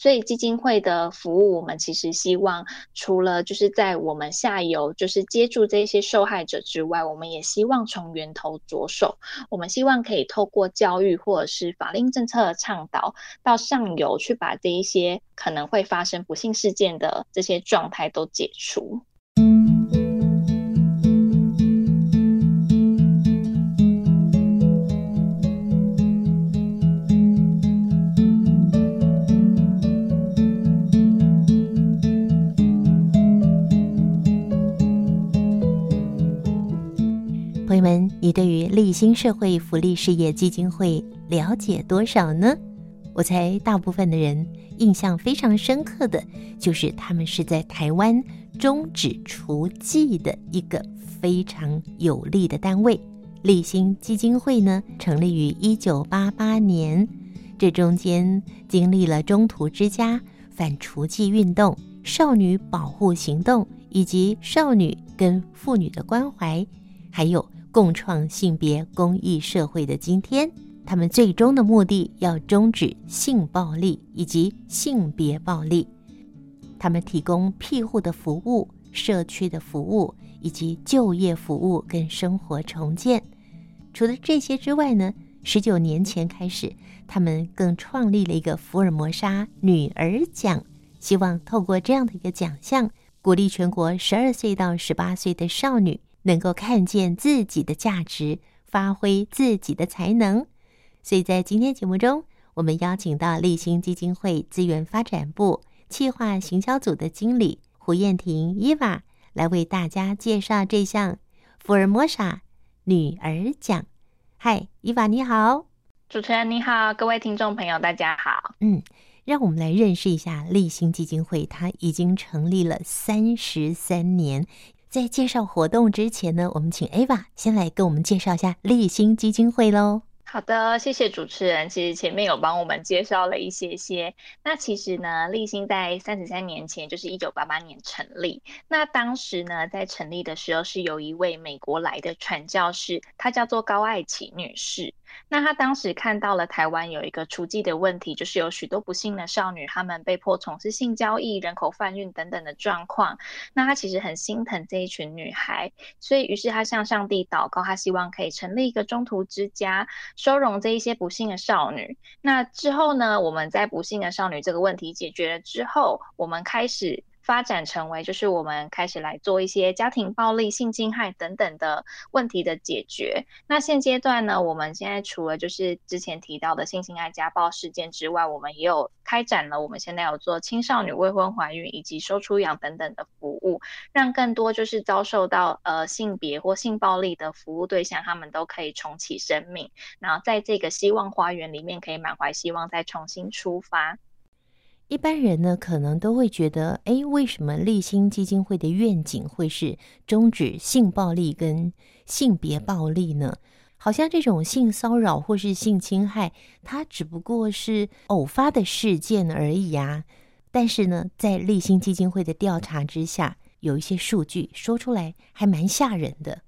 所以基金会的服务，我们其实希望除了就是在我们下游就是接住这些受害者之外，我们也希望从源头着手。我们希望可以透过教育或者是法令政策的倡导，到上游去把这一些可能会发生不幸事件的这些状态都解除。你对于立新社会福利事业基金会了解多少呢？我猜大部分的人印象非常深刻的就是他们是在台湾终止厨妓的一个非常有力的单位。立新基金会呢，成立于一九八八年，这中间经历了中途之家、反厨妓运动、少女保护行动以及少女跟妇女的关怀，还有。共创性别公益社会的今天，他们最终的目的要终止性暴力以及性别暴力。他们提供庇护的服务、社区的服务以及就业服务跟生活重建。除了这些之外呢，十九年前开始，他们更创立了一个福尔摩沙女儿奖，希望透过这样的一个奖项，鼓励全国十二岁到十八岁的少女。能够看见自己的价值，发挥自己的才能，所以在今天节目中，我们邀请到立新基金会资源发展部企划行销组的经理胡燕婷伊娃来为大家介绍这项福尔摩沙女儿奖。嗨，伊娃你好，主持人你好，各位听众朋友大家好。嗯，让我们来认识一下立新基金会，它已经成立了三十三年。在介绍活动之前呢，我们请 Ava 先来跟我们介绍一下立新基金会喽。好的，谢谢主持人。其实前面有帮我们介绍了一些些。那其实呢，立新在三十三年前，就是一九八八年成立。那当时呢，在成立的时候是有一位美国来的传教士，她叫做高爱琪女士。那他当时看到了台湾有一个雏妓的问题，就是有许多不幸的少女，她们被迫从事性交易、人口贩运等等的状况。那他其实很心疼这一群女孩，所以于是他向上帝祷告，他希望可以成立一个中途之家，收容这一些不幸的少女。那之后呢，我们在不幸的少女这个问题解决了之后，我们开始。发展成为就是我们开始来做一些家庭暴力、性侵害等等的问题的解决。那现阶段呢，我们现在除了就是之前提到的性侵害、家暴事件之外，我们也有开展了我们现在有做青少女未婚怀孕以及收出养等等的服务，让更多就是遭受到呃性别或性暴力的服务对象，他们都可以重启生命，然后在这个希望花园里面可以满怀希望再重新出发。一般人呢，可能都会觉得，哎，为什么立新基金会的愿景会是终止性暴力跟性别暴力呢？好像这种性骚扰或是性侵害，它只不过是偶发的事件而已啊。但是呢，在立新基金会的调查之下，有一些数据说出来，还蛮吓人的。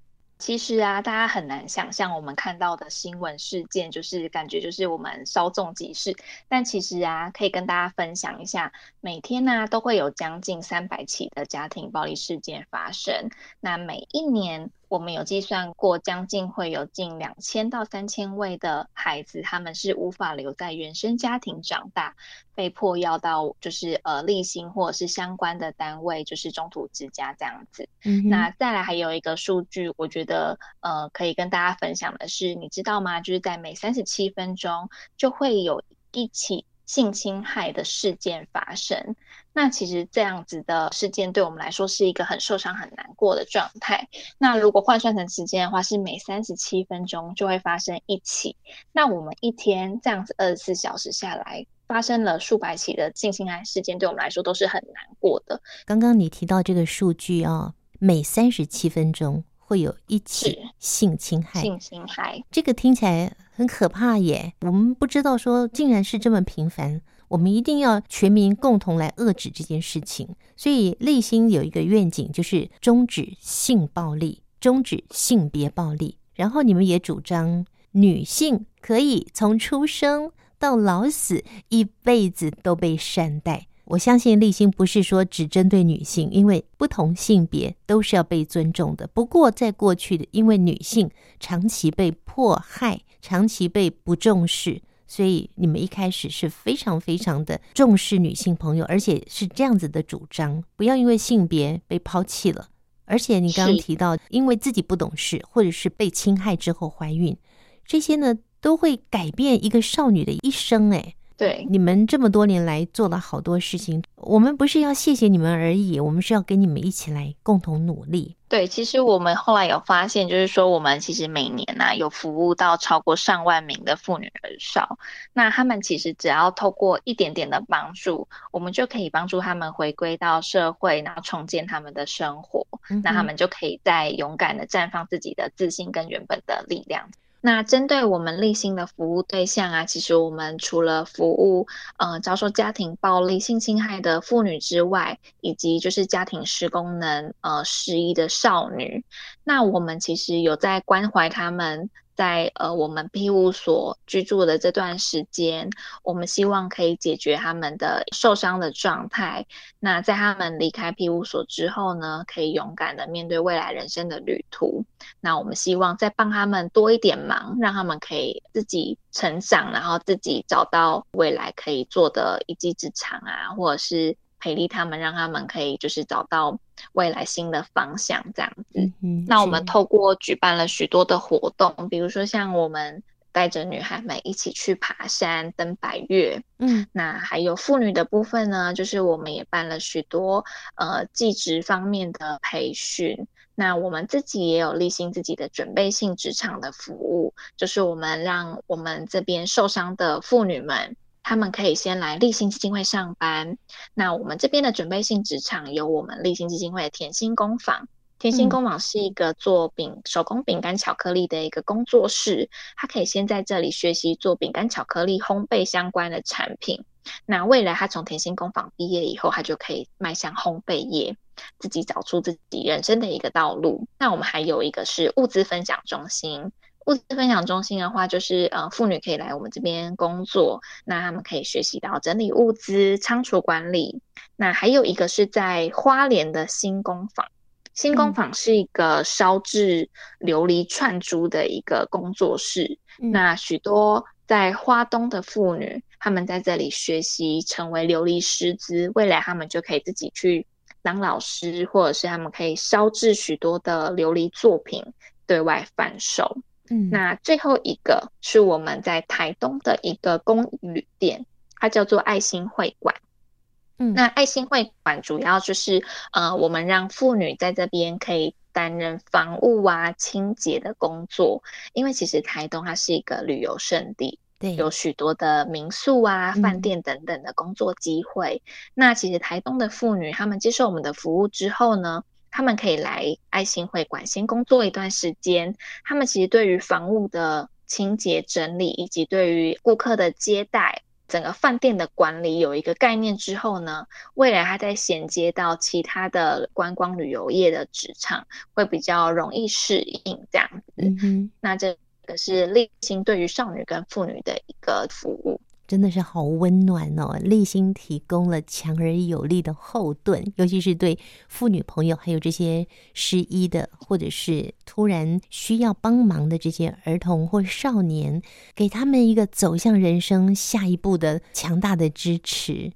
其实啊，大家很难想象我们看到的新闻事件，就是感觉就是我们稍纵即逝。但其实啊，可以跟大家分享一下，每天呢、都会有将近三百起的家庭暴力事件发生。那每一年。我们有计算过，将近会有近两千到三千位的孩子，他们是无法留在原生家庭长大，被迫要到就是呃立新或者是相关的单位，就是中途之家这样子。嗯，那再来还有一个数据，我觉得呃可以跟大家分享的是，你知道吗？就是在每三十七分钟就会有一起性侵害的事件发生。那其实这样子的事件对我们来说是一个很受伤、很难过的状态。那如果换算成时间的话，是每三十七分钟就会发生一起。那我们一天这样子二十四小时下来，发生了数百起的性侵害事件，对我们来说都是很难过的。刚刚你提到这个数据啊、哦，每三十七分钟会有一起性侵害，性侵害这个听起来很可怕耶。我们不知道说竟然是这么频繁。我们一定要全民共同来遏制这件事情，所以立心有一个愿景，就是终止性暴力，终止性别暴力。然后你们也主张女性可以从出生到老死，一辈子都被善待。我相信立心不是说只针对女性，因为不同性别都是要被尊重的。不过在过去的，因为女性长期被迫害，长期被不重视，所以你们一开始是非常非常的重视女性朋友，而且是这样子的主张，不要因为性别被抛弃了。而且你刚刚提到，因为自己不懂事，或者是被侵害之后怀孕，这些呢都会改变一个少女的一生。哎。对，你们这么多年来做了好多事情，我们不是要谢谢你们而已，我们是要跟你们一起来共同努力。对，其实我们后来有发现，就是说我们其实每年呢、啊、有服务到超过上万名的妇女儿少，那他们其实只要透过一点点的帮助，我们就可以帮助他们回归到社会，然后重建他们的生活，嗯、那他们就可以再勇敢的绽放自己的自信跟原本的力量。那针对我们立心的服务对象啊，其实我们除了服务呃遭受家庭暴力、性侵害的妇女之外，以及就是家庭失功能呃失忆的少女，那我们其实有在关怀他们。在呃，我们庇护所居住的这段时间，我们希望可以解决他们的受伤的状态。那在他们离开庇护所之后呢，可以勇敢的面对未来人生的旅途。那我们希望再帮他们多一点忙，让他们可以自己成长，然后自己找到未来可以做的一技之长啊，或者是。培力他们，让他们可以就是找到未来新的方向，这样子。那我们透过举办了许多的活动，比如说像我们带着女孩们一起去爬山、登白岳。嗯。那还有妇女的部分呢，就是我们也办了许多呃技职方面的培训。那我们自己也有励馨自己的准备性职场的服务，就是我们让我们这边受伤的妇女们。他们可以先来立新基金会上班。那我们这边的准备性职场有我们立新基金会的甜心工坊。甜心工坊是一个做饼、手工饼干、巧克力的一个工作室。他可以先在这里学习做饼干、巧克力烘焙相关的产品。那未来他从甜心工坊毕业以后，他就可以迈向烘焙业，自己找出自己人生的一个道路。那我们还有一个是物资分享中心。物资分享中心的话，就是呃，妇女可以来我们这边工作，那他们可以学习到整理物资、仓储管理。那还有一个是在花莲的新工坊，新工坊是一个烧制琉璃串珠的一个工作室。嗯、那许多在花东的妇女，他们在这里学习成为琉璃师资，未来他们就可以自己去当老师，或者是他们可以烧制许多的琉璃作品对外贩售。嗯，那最后一个是我们在台东的一个公益旅店，它叫做爱心会馆。嗯，那爱心会馆主要就是呃，我们让妇女在这边可以担任房务啊、清洁的工作，因为其实台东它是一个旅游胜地，对，有许多的民宿啊、饭店等等的工作机会。嗯，那其实台东的妇女，她们接受我们的服务之后呢，他们可以来爱心会馆先工作一段时间。他们其实对于房屋的清洁整理，以及对于顾客的接待，整个饭店的管理有一个概念之后呢，未来他再衔接到其他的观光旅游业的职场，会比较容易适应这样子。嗯哼，那这个是励馨对于少女跟妇女的一个服务。真的是好温暖哦！励馨提供了强而有力的后盾，尤其是对妇女朋友，还有这些失依的，或者是突然需要帮忙的这些儿童或少年，给他们一个走向人生下一步的强大的支持。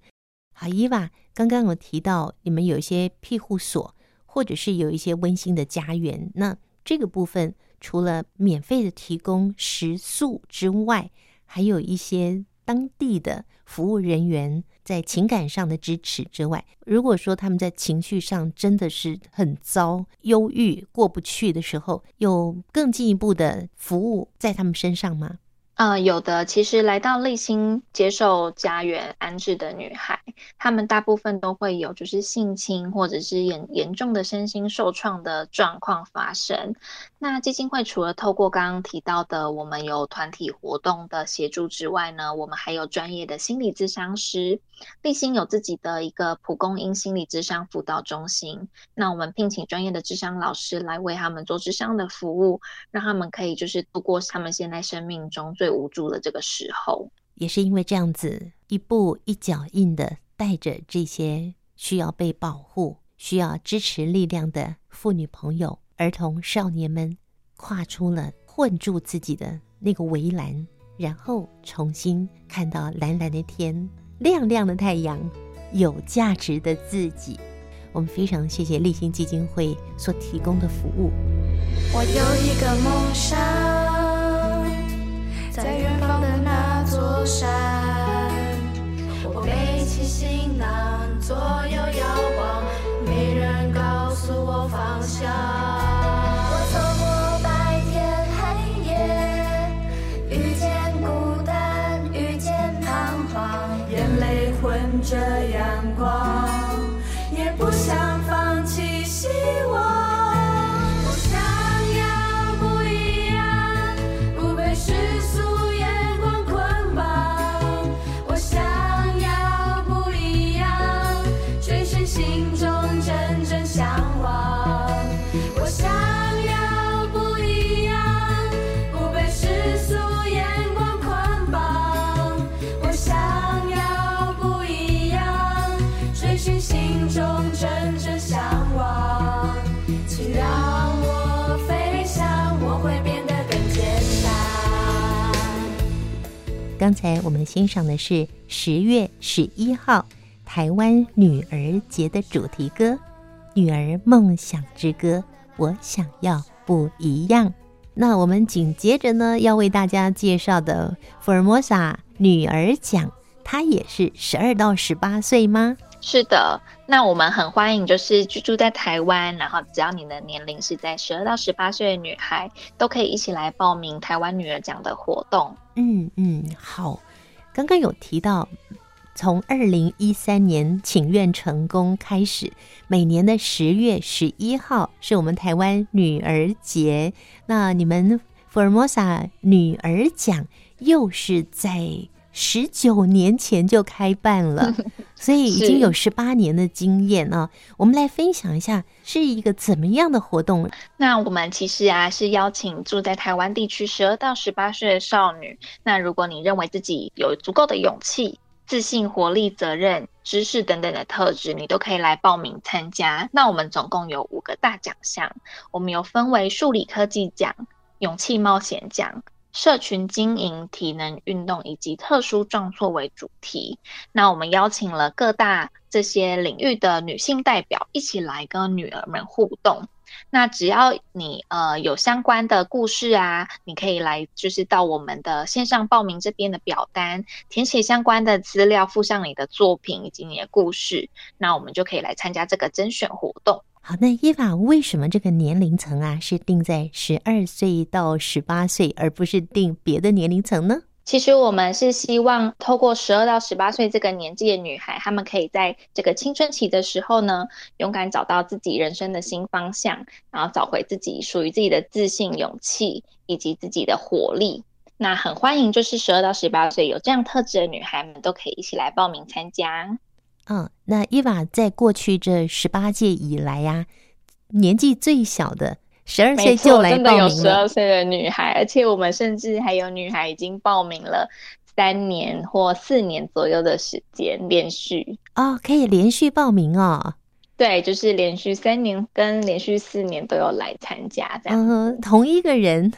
好，伊娃，刚刚有提到你们有一些庇护所，或者是有一些温馨的家园，那这个部分除了免费的提供食宿之外，还有一些。当地的服务人员在情感上的支持之外，如果说他们在情绪上真的是很糟、忧郁、过不去的时候，有更进一步的服务在他们身上吗？呃，有的，其实来到励馨接受家园安置的女孩，她们大部分都会有就是性侵或者是严严重的身心受创的状况发生。那基金会除了透过刚刚提到的我们有团体活动的协助之外呢，我们还有专业的心理咨商师。立心有自己的一个蒲公英心理咨商辅导中心，那我们聘请专业的咨商老师来为他们做咨商的服务，让他们可以就是度过他们现在生命中最无助的这个时候。也是因为这样子一步一脚印的带着这些需要被保护、需要支持力量的妇女朋友、儿童少年们，跨出了困住自己的那个围栏，然后重新看到蓝蓝的天、亮亮的太阳、有价值的自己。我们非常谢谢立新基金会所提供的服务。我有一个梦想，行囊，左右刚才我们欣赏的是十月十一号台湾女儿节的主题歌《女儿梦想之歌》，我想要不一样。那我们紧接着呢，要为大家介绍的福尔摩沙女儿奖，她也是十二到十八岁吗？是的，那我们很欢迎，就是居住在台湾，然后只要你的年龄是在十二到十八岁的女孩，都可以一起来报名台湾女儿奖的活动。嗯嗯，好。刚刚有提到，从二零一三年请愿成功开始，每年的十月十一号是我们台湾女儿节。那你们福尔摩沙女儿奖又是在。十九年前就开办了，所以已经有十八年的经验啊。我们来分享一下是一个怎么样的活动？那我们其实啊是邀请住在台湾地区十二到十八岁的少女。那如果你认为自己有足够的勇气、自信、活力、责任、知识等等的特质，你都可以来报名参加。那我们总共有五个大奖项，我们有分为数理科技奖、勇气冒险奖。社群经营、体能运动以及特殊状况为主题，那我们邀请了各大这些领域的女性代表一起来跟女儿们互动。那只要你呃有相关的故事啊，你可以来就是到我们的线上报名这边的表单，填写相关的资料，附上你的作品以及你的故事，那我们就可以来参加这个甄选活动。好，那伊娃，为什么这个年龄层啊是定在十二岁到十八岁，而不是定别的年龄层呢？其实我们是希望透过十二到十八岁这个年纪的女孩，她们可以在这个青春期的时候呢，勇敢找到自己人生的新方向，然后找回自己属于自己的自信、勇气以及自己的活力。那很欢迎，就是十二到十八岁有这样特质的女孩们都可以一起来报名参加。嗯，那伊娃在过去这十八届以来呀、啊，年纪最小的十二岁就来报名了。真的有十二岁的女孩，而且我们甚至还有女孩已经报名了三年或四年左右的时间连续。哦，可以连续报名哦。对，就是连续三年跟连续四年都有来参加这样。嗯，同一个人。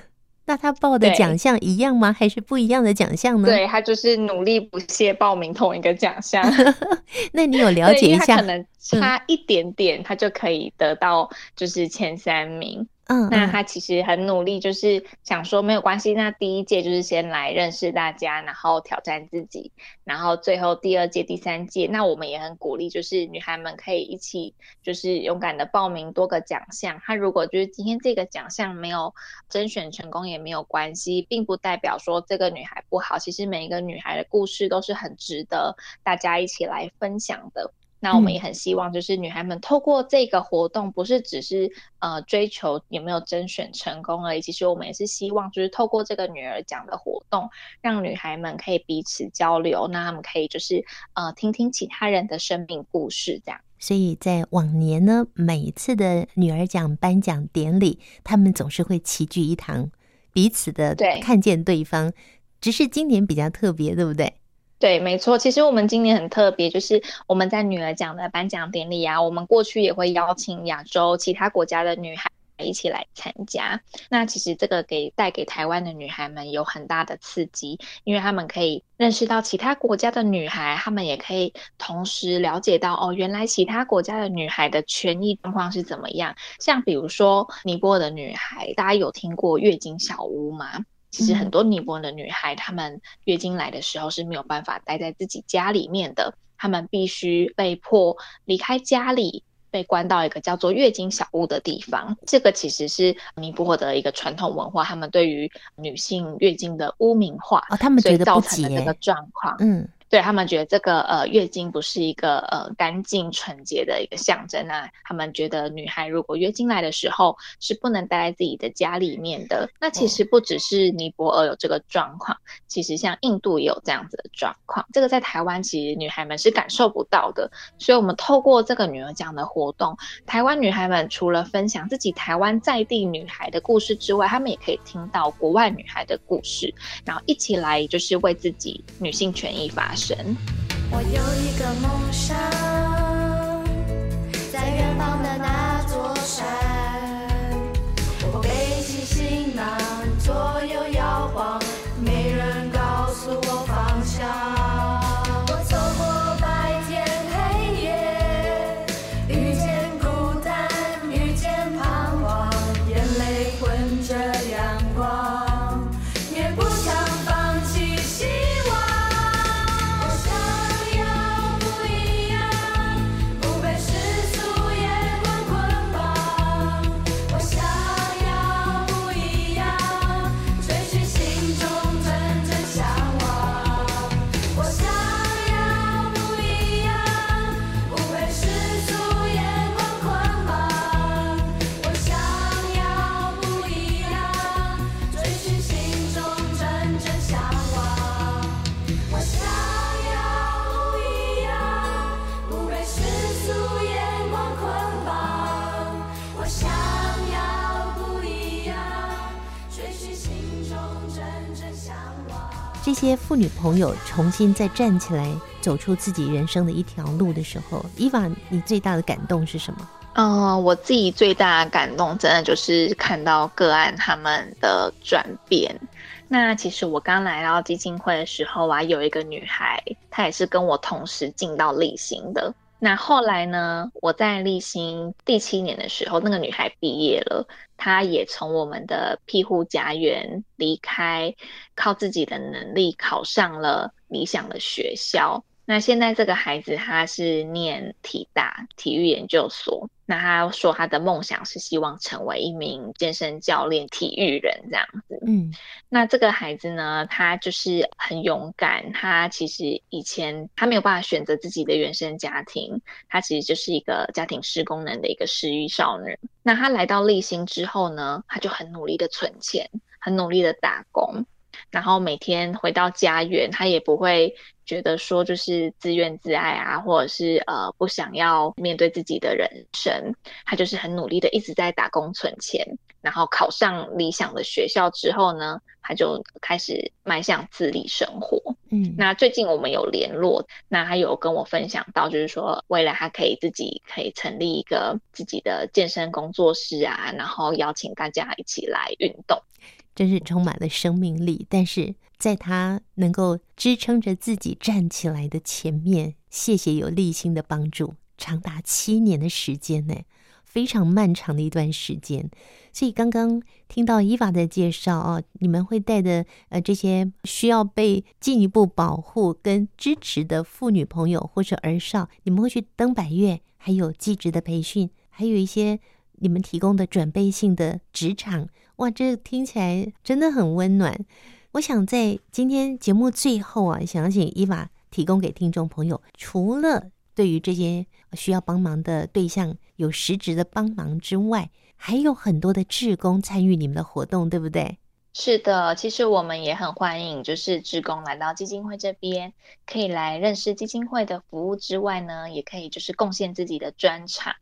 那他报的奖项一样吗？还是不一样的奖项呢？对，他就是努力不懈报名同一个奖项。那你有了解一下？可能差一点点，他就可以得到就是前三名。嗯，那他其实很努力，就是想说没有关系。那第一届就是先来认识大家，然后挑战自己，然后最后第二届、第三届，那我们也很鼓励，就是女孩们可以一起，就是勇敢的报名多个奖项。他如果就是今天这个奖项没有甄选成功也没有关系，并不代表说这个女孩不好。其实每一个女孩的故事都是很值得大家一起来分享的。那我们也很希望，就是女孩们透过这个活动，不是只是呃追求有没有甄选成功而已。其实我们也是希望，就是透过这个女儿奖的活动，让女孩们可以彼此交流，那她们可以就是呃听听其他人的生命故事，这样。所以在往年呢，每一次的女儿奖颁奖典礼，他们总是会齐聚一堂，彼此的看见对方。只是今年比较特别，对不对？对，没错。其实我们今年很特别，就是我们在女儿奖的颁奖典礼啊，我们过去也会邀请亚洲其他国家的女孩一起来参加。那其实这个给带给台湾的女孩们有很大的刺激，因为她们可以认识到其他国家的女孩，她们也可以同时了解到哦，原来其他国家的女孩的权益状况是怎么样。像比如说尼泊尔的女孩，大家有听过月经小屋吗？其实很多尼泊尔的女孩，她们月经来的时候是没有办法待在自己家里面的，她们必须被迫离开家里，被关到一个叫做月经小屋的地方。这个其实是尼泊尔的一个传统文化，他们对于女性月经的污名化，哦，他们觉得不造成的这个状况，嗯。对，他们觉得这个呃月经不是一个呃干净纯洁的一个象征啊，他们觉得女孩如果月经来的时候是不能待在自己的家里面的。那其实不只是尼泊尔有这个状况，其实像印度也有这样子的状况。这个在台湾其实女孩们是感受不到的，所以我们透过这个女儿奖的活动，台湾女孩们除了分享自己台湾在地女孩的故事之外，她们也可以听到国外女孩的故事，然后一起来就是为自己女性权益发声。神，我有一个梦想，在远方的这些妇女朋友重新再站起来，走出自己人生的一条路的时候，伊娃，你最大的感动是什么？嗯、我自己最大的感动，真的就是看到个案他们的转变。那其实我刚来到基金会的时候啊，有一个女孩，她也是跟我同时进到例行的。那后来呢，我在立新第七年的时候，那个女孩毕业了。她也从我们的庇护家园离开，靠自己的能力考上了理想的学校。那现在这个孩子他是念体大体育研究所。那他说他的梦想是希望成为一名健身教练、体育人这样子。嗯，那这个孩子呢，他就是很勇敢。他其实以前他没有办法选择自己的原生家庭，他其实就是一个家庭失功能的一个失育少女。那他来到立新之后呢，他就很努力的存钱，很努力的打工。然后每天回到家园，他也不会觉得说就是自怨自艾啊，或者是呃不想要面对自己的人生。他就是很努力的一直在打工存钱，然后考上理想的学校之后呢，他就开始迈向自立生活。嗯，那最近我们有联络，那他有跟我分享到，就是说未来他可以自己可以成立一个自己的健身工作室啊，然后邀请大家一起来运动。真是充满了生命力，但是在他能够支撑着自己站起来的前面，谢谢有立心的帮助，长达七年的时间呢，非常漫长的一段时间。所以刚刚听到伊娃的介绍哦，你们会带着呃这些需要被进一步保护跟支持的妇女朋友或者儿少，你们会去登百月，还有技职的培训，还有一些你们提供的准备性的职场。哇，这听起来真的很温暖。我想在今天节目最后啊，想请伊娃提供给听众朋友，除了对于这些需要帮忙的对象有实质的帮忙之外，还有很多的志工参与你们的活动，对不对？是的，其实我们也很欢迎，就是志工来到基金会这边，可以来认识基金会的服务之外呢，也可以就是贡献自己的专长。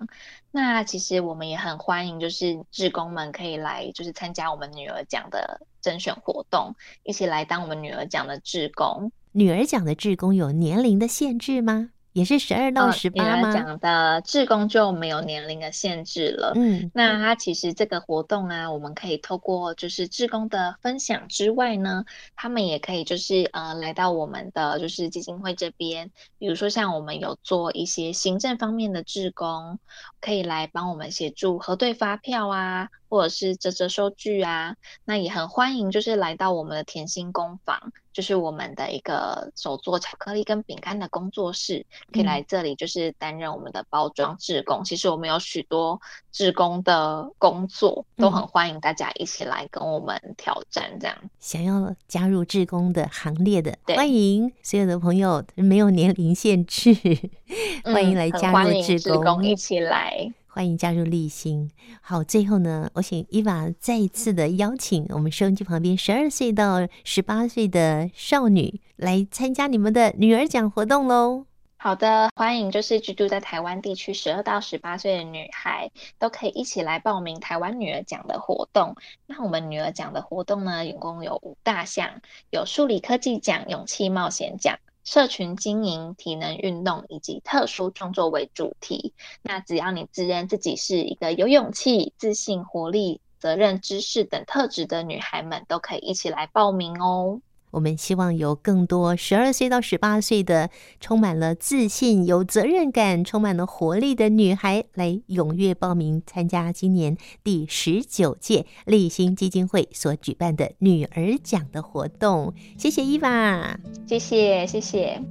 那其实我们也很欢迎，就是志工们可以来，就是参加我们女儿奖的甄选活动，一起来当我们女儿奖的志工。女儿奖的志工有年龄的限制吗？也是十二到十八吗？讲的志工就没有年龄的限制了。嗯，那它其实这个活动啊，我们可以透过就是志工的分享之外呢，他们也可以就是呃来到我们的就是基金会这边，比如说像我们有做一些行政方面的志工，可以来帮我们协助核对发票啊。或者是折折收据啊，那也很欢迎，就是来到我们的甜心工坊，就是我们的一个手做巧克力跟饼干的工作室，可以来这里就是担任我们的包装志工。嗯、其实我们有许多志工的工作，都很欢迎大家一起来跟我们挑战。这样、嗯、想要加入志工的行列的，欢迎所有的朋友，没有年龄限制，欢迎来加入志工，工一起来。欢迎加入励馨。好，最后呢，我请伊娃再一次的邀请我们收音机旁边十二岁到十八岁的少女来参加你们的女儿奖活动喽。好的，欢迎就是居住在台湾地区十二到十八岁的女孩都可以一起来报名台湾女儿奖的活动。那我们女儿奖的活动呢，总共有五大项，有数理科技奖、勇气冒险奖。社群经营、体能运动以及特殊创作为主题。那只要你自认自己是一个有勇气、自信、活力、责任、知识等特质的女孩们，都可以一起来报名哦。我们希望有更多十二岁到十八岁的充满了自信、有责任感、充满了活力的女孩来踊跃报名参加今年第十九届立新基金会所举办的女儿奖的活动。谢谢伊娃，谢谢谢谢。